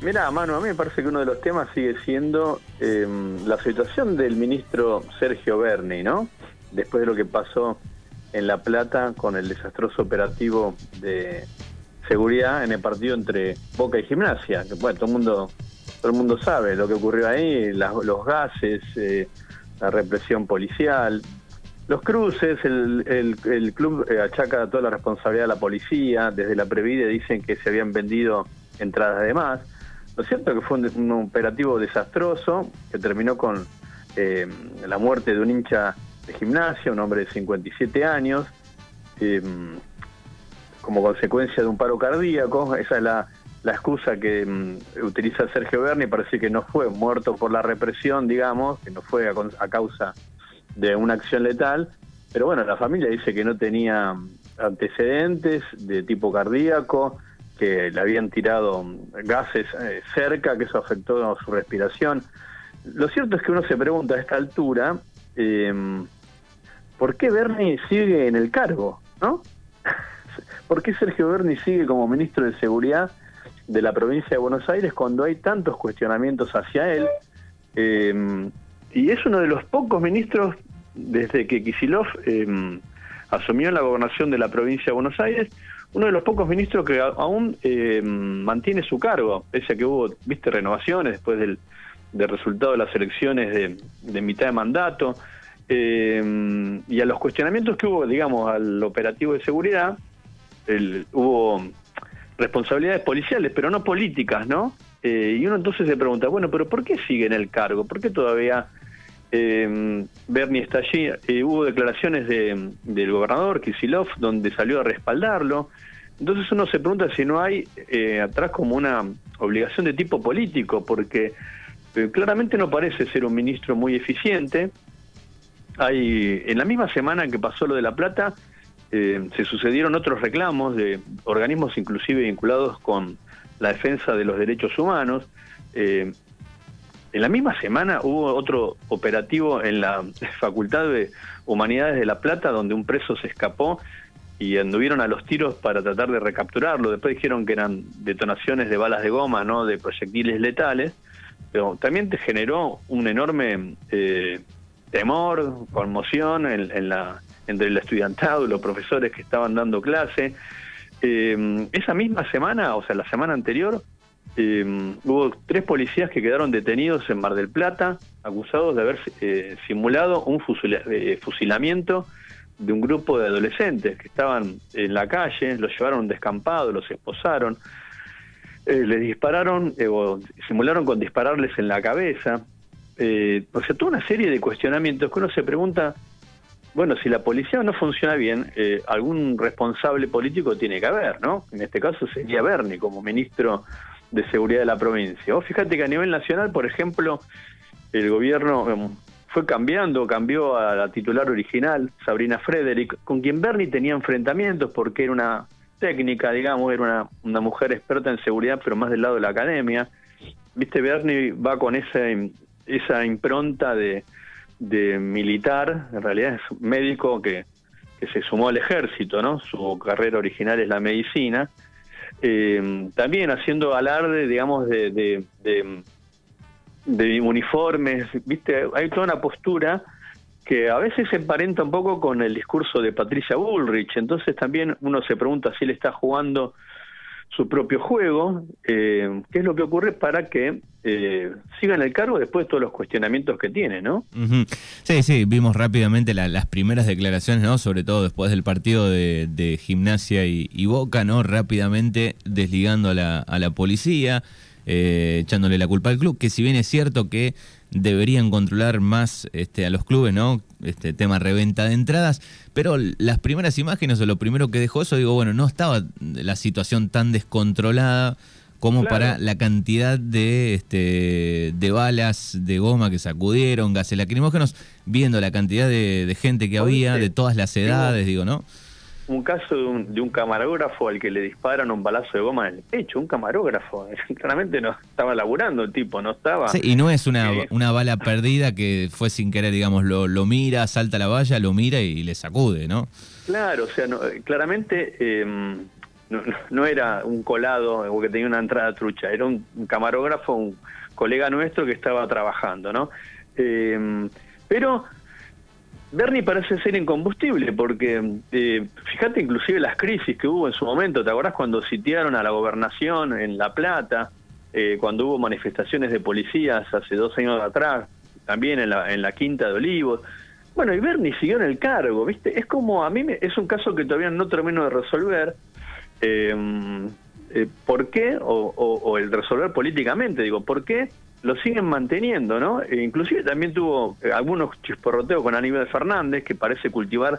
Mira, mano, a mí me parece que uno de los temas sigue siendo em, la situación del ministro Sergio Berni, ¿no? Después de lo que pasó en La Plata con el desastroso operativo de seguridad en el partido entre Boca y Gimnasia, que bueno, todo el mundo, todo el mundo sabe lo que ocurrió ahí, los gases, eh, la represión policial, los cruces, el, el, club eh, achaca toda la responsabilidad a la policía, desde la Previde dicen que se habían vendido entradas de más. Lo cierto que fue un, operativo desastroso que terminó con eh, la muerte de un hincha de gimnasia, un hombre de 57 años, eh, como consecuencia de un paro cardíaco. Esa es la, excusa que mm, utiliza Sergio Berni, parece que no fue muerto por la represión, digamos, que no fue a, causa de una acción letal, pero bueno, la familia dice que no tenía antecedentes de tipo cardíaco, que le habían tirado gases eh, cerca, que eso afectó su respiración. Lo cierto es que uno se pregunta a esta altura, em, ¿por qué Berni sigue en el cargo? ¿no? ¿Por qué Sergio Berni sigue como ministro de Seguridad de la provincia de Buenos Aires cuando hay tantos cuestionamientos hacia él? Em, y es uno de los pocos ministros desde que Kisilov em, asumió la gobernación de la provincia de Buenos Aires, uno de los pocos ministros que aún eh, mantiene su cargo, pese a que hubo, viste, renovaciones después del, resultado de las elecciones de, mitad de mandato, eh, y a los cuestionamientos que hubo, digamos, al operativo de seguridad, hubo responsabilidades policiales, pero no políticas, ¿no? Eh, y uno entonces se pregunta, bueno, pero ¿por qué sigue en el cargo? ¿Por qué todavía eh, Bernie está allí. Eh, hubo declaraciones de, del gobernador Kisilov donde salió a respaldarlo. Entonces uno se pregunta si no hay eh, atrás como una obligación de tipo político, porque eh, claramente no parece ser un ministro muy eficiente. Hay en la misma semana que pasó lo de la plata se sucedieron otros reclamos de organismos inclusive vinculados con la defensa de los derechos humanos. En la misma semana hubo otro operativo en la Facultad de Humanidades de La Plata donde un preso se escapó y anduvieron a los tiros para tratar de recapturarlo. Después dijeron que eran detonaciones de balas de goma, no de proyectiles letales, pero también te generó un enorme eh, temor, conmoción en, la, entre el estudiantado y los profesores que estaban dando clase. Eh, esa misma semana, o sea, la semana anterior, eh, hubo tres policías que quedaron detenidos en Mar del Plata, acusados de haber eh, simulado un eh, fusilamiento de un grupo de adolescentes que estaban en la calle, los llevaron descampado, los esposaron, les dispararon o simularon con dispararles en la cabeza. o sea, toda una serie de cuestionamientos que uno se pregunta, bueno, si la policía no funciona bien, algún responsable político tiene que haber, ¿no? En este caso sería Berni como ministro de seguridad de la provincia. O fíjate que a nivel nacional, por ejemplo, el gobierno em, fue cambiando, cambió a la titular original, Sabrina Frederick, con quien Bernie tenía enfrentamientos porque era una técnica, digamos, era una, una mujer experta en seguridad, pero más del lado de la academia. Viste, Bernie va con esa, esa impronta de, de militar, en realidad es médico que, que se sumó al ejército, ¿no? Su carrera original es la medicina eh, también haciendo alarde, digamos, de, de, de, uniformes, ¿viste? Hay toda una postura que a veces se emparenta un poco con el discurso de Patricia Bullrich, entonces también uno se pregunta si él está jugando su propio juego, eh, qué es lo que ocurre para que eh, siga en el cargo después de todos los cuestionamientos que tiene, ¿no? Sí, sí, vimos rápidamente las primeras declaraciones, ¿no? Sobre todo después del partido de, Gimnasia y, Boca, ¿no? Rápidamente desligando a la, a la policía, eh, echándole la culpa al club, que si bien es cierto que deberían controlar más este, a los clubes, ¿no? Este tema reventa de entradas, pero las primeras imágenes o lo primero que dejó eso, digo, bueno, no estaba la situación tan descontrolada como para la cantidad de este de balas de goma que sacudieron, gases lacrimógenos, viendo la cantidad de, gente que había, de todas las edades, digo, ¿no? un caso de un, camarógrafo al que le disparan un balazo de goma en el pecho, un camarógrafo, claramente no estaba laburando el tipo, no estaba... Sí, y no es una, eh, una bala perdida que fue sin querer, digamos, lo, lo mira, salta la valla, lo mira y, le sacude, ¿no? Claro, o sea, no, claramente em, no, era un colado o que tenía una entrada trucha, era un, camarógrafo, un colega nuestro que estaba trabajando, ¿no? Eh, pero Bernie parece ser incombustible porque, eh, fíjate inclusive las crisis que hubo en su momento, ¿te acordás cuando sitiaron a la gobernación en La Plata, eh, cuando hubo manifestaciones de policías hace dos años atrás, también en la, en la Quinta de Olivos? Bueno, y Bernie siguió en el cargo, ¿viste? Es como, a mí me, es un caso que todavía no termino de resolver, Em, eh, ¿por qué? O, el resolver políticamente, digo, ¿por qué lo siguen manteniendo, no? E inclusive también tuvo eh, algunos chisporroteos con Aníbal Fernández, que parece cultivar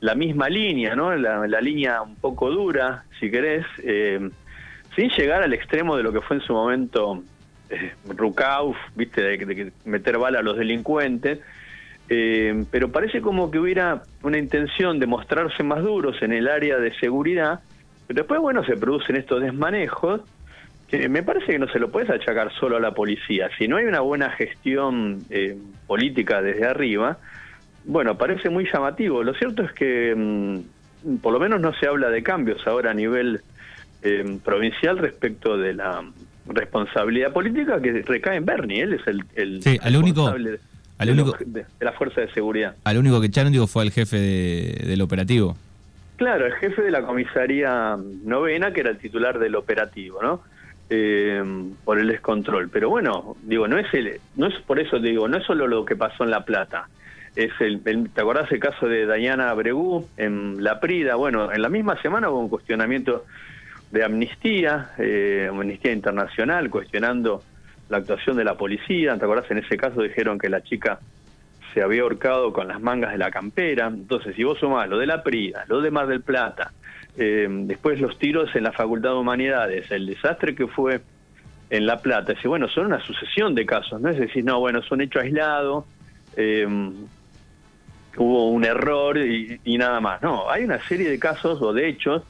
la misma línea, ¿no? La, línea un poco dura, si querés, eh, sin llegar al extremo de lo que fue en su momento eh, Rukauf, ¿viste? De, meter bala a los delincuentes. pero parece como que hubiera una intención de mostrarse más duros en el área de seguridad después, bueno, se producen estos desmanejos que me parece que no se lo puedes achacar solo a la policía. Si no hay una buena gestión eh, política desde arriba, bueno, parece muy llamativo. Lo cierto es que mm, por lo menos no se habla de cambios ahora a nivel eh, provincial respecto de la responsabilidad política que recae en Bernie. Él es el, el responsable de, la fuerza de seguridad. Al único que echaron, digo, fue el jefe del operativo. Claro, el jefe de la comisaría novena, que era el titular del operativo, ¿no? Eh, por el descontrol. Pero bueno, digo, no es el, no es por eso digo, no es solo lo que pasó en La Plata. Es el, ¿te acordás el caso de Dayana Bregú en La Prida? Bueno, en la misma semana hubo un cuestionamiento de amnistía, eh, amnistía internacional, cuestionando la actuación de la policía. ¿Te acordás? En ese caso dijeron que la chica se había ahorcado con las mangas de la campera. Entonces, si vos sumás lo de la Prida, lo de Mar del Plata, eh, después los tiros en la Facultad de Humanidades, el desastre que fue en La Plata, es bueno, son una sucesión de casos, no es decir, no, bueno, son hechos aislados, eh, hubo un error y, y, nada más. No, hay una serie de casos o de hechos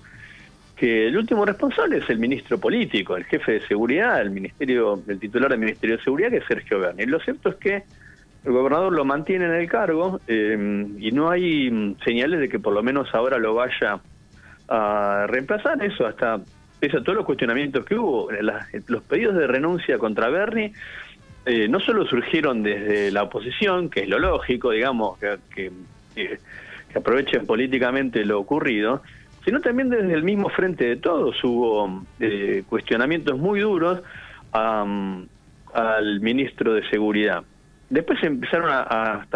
que el último responsable es el ministro político, el jefe de seguridad, el ministerio, el titular del Ministerio de Seguridad, que es Sergio Berni. Lo cierto es que el gobernador lo mantiene en el cargo eh, y no hay mm, señales de que por lo menos ahora lo vaya a reemplazar. Eso hasta pese a todos los cuestionamientos que hubo los pedidos de renuncia contra Bernie eh, no solo surgieron desde la oposición que es lo lógico digamos que, aprovechen políticamente lo ocurrido sino también desde el mismo frente de todos hubo eh, cuestionamientos muy duros al ministro de seguridad Después empezaron a,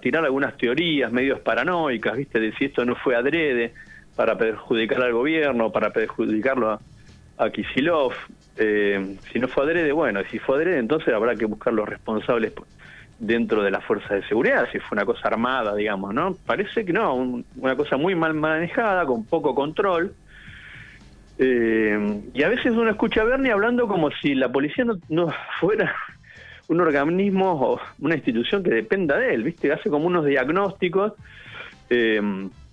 tirar algunas teorías medios paranoicas, ¿viste? De si esto no fue adrede para perjudicar al gobierno, para perjudicarlo a, a Kisilov. Eh, si no fue adrede, bueno, si fue adrede, entonces habrá que buscar los responsables dentro de las fuerzas de seguridad, si fue una cosa armada, digamos, ¿no? Parece que no, una cosa muy mal manejada, con poco control. Eh, y a veces uno escucha a Bernie hablando como si la policía no fuera un organismo o una institución que dependa de él, ¿viste? Hace como unos diagnósticos. Eh,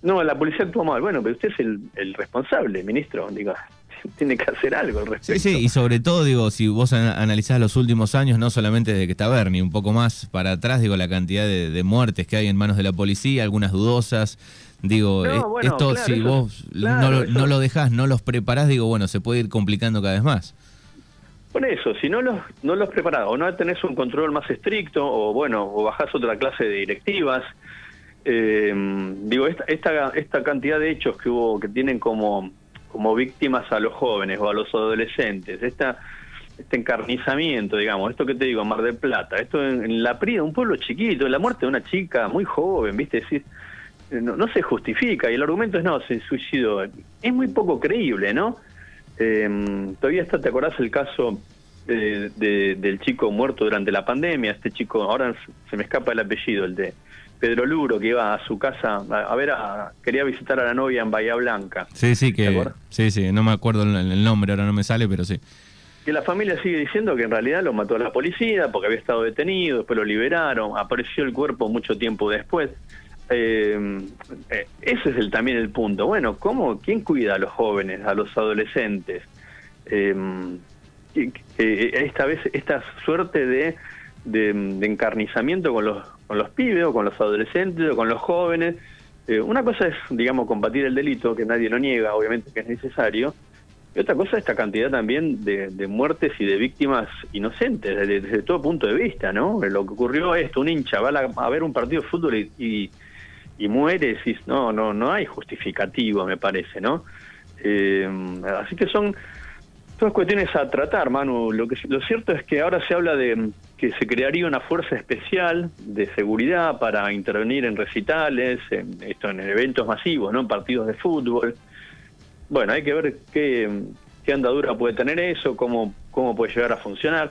no, la policía actúa mal. Bueno, pero usted es el, responsable, ministro. Digo, tiene que hacer algo al respecto. Sí, sí, y sobre todo, digo, si vos analizás los últimos años, no solamente desde que está Bernie, un poco más para atrás, digo, la cantidad de, muertes que hay en manos de la policía, algunas dudosas. Digo, esto si vos no, no lo dejás, no los preparás, digo, bueno, se puede ir complicando cada vez más. Con eso, si no los, no los preparás o no tenés un control más estricto o bueno, o bajás otra clase de directivas, eh, digo, esta, esta, esta cantidad de hechos que hubo, que tienen como, como víctimas a los jóvenes o a los adolescentes, esta, este encarnizamiento, digamos, esto que te digo, Mar del Plata, esto en, La Prida, un pueblo chiquito, la muerte de una chica muy joven, ¿viste? decir, no, no se justifica y el argumento es no, se suicidó. Es muy poco creíble, ¿no? Eh, todavía está, ¿te acordás el caso de, del chico muerto durante la pandemia? Este chico, ahora se me escapa el apellido, el de Pedro Luro, que iba a su casa a, ver, a, quería visitar a la novia en Bahía Blanca. Sí, sí, que, sí, sí, no me acuerdo el, nombre, ahora no me sale, pero sí. Que la familia sigue diciendo que en realidad lo mató la policía porque había estado detenido, después lo liberaron, apareció el cuerpo mucho tiempo después. Eh, eh, ese es el, también el punto. Bueno, ¿cómo, ¿quién cuida a los jóvenes, a los adolescentes? Eh, esta vez, esta suerte de, de, encarnizamiento con los, con los pibes o con los adolescentes o con los jóvenes. una cosa es, digamos, combatir el delito, que nadie lo niega, obviamente que es necesario, Y otra cosa, esta cantidad también de, muertes y de víctimas inocentes, desde, todo punto de vista, ¿no? Lo que ocurrió es esto, un hincha va a, ver un partido de fútbol y, muere, y no, no, no hay justificativo, me parece, ¿no? Eh, así que son todas cuestiones a tratar, Manu. Lo, que, lo cierto es que ahora se habla de que se crearía una fuerza especial de seguridad para intervenir en recitales, en, esto en eventos masivos, ¿no? En partidos de fútbol bueno, hay que ver qué, andadura puede tener eso, cómo, cómo puede llegar a funcionar.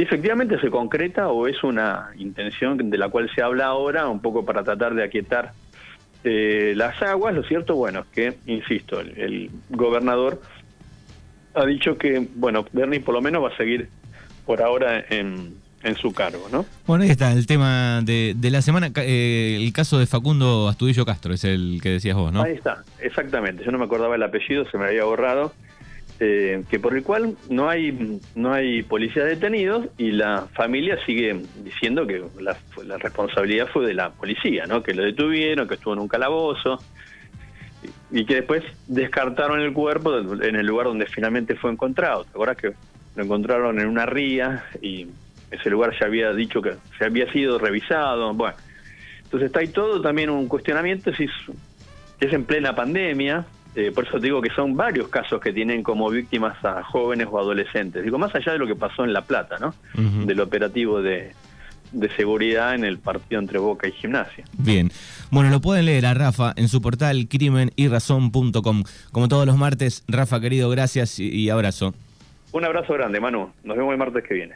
Si efectivamente se concreta o es una intención de la cual se habla ahora, un poco para tratar de aquietar eh, las aguas, lo cierto, bueno, es que, insisto, el, gobernador ha dicho que, bueno, Bernie por lo menos va a seguir por ahora en, en su cargo, ¿no? Bueno, ahí está el tema de, la semana, eh, el caso de Facundo Astudillo Castro, es el que decías vos, ¿no? Ahí está, exactamente. Yo no me acordaba el apellido, se me había borrado. Eh, que por el cual no hay no hay policías detenidos y la familia sigue diciendo que la, responsabilidad fue de la policía, ¿no? Que lo detuvieron, que estuvo en un calabozo y, que después descartaron el cuerpo en el lugar donde finalmente fue encontrado. ¿Te acuerdas que lo encontraron en una ría y ese lugar ya había dicho que se había sido revisado, bueno. Entonces está ahí todo también un cuestionamiento si es, en plena pandemia, eh, por eso digo que son varios casos que tienen como víctimas a jóvenes o adolescentes. Digo, más allá de lo que pasó en La Plata, ¿no? Del operativo de, de seguridad en el partido entre Boca y Gimnasia. Bien. Bueno, lo pueden leer a Rafa en su portal crimenyrazón.com. Como todos los martes, Rafa, querido, gracias y abrazo. Un abrazo grande, Manu. Nos vemos el martes que viene.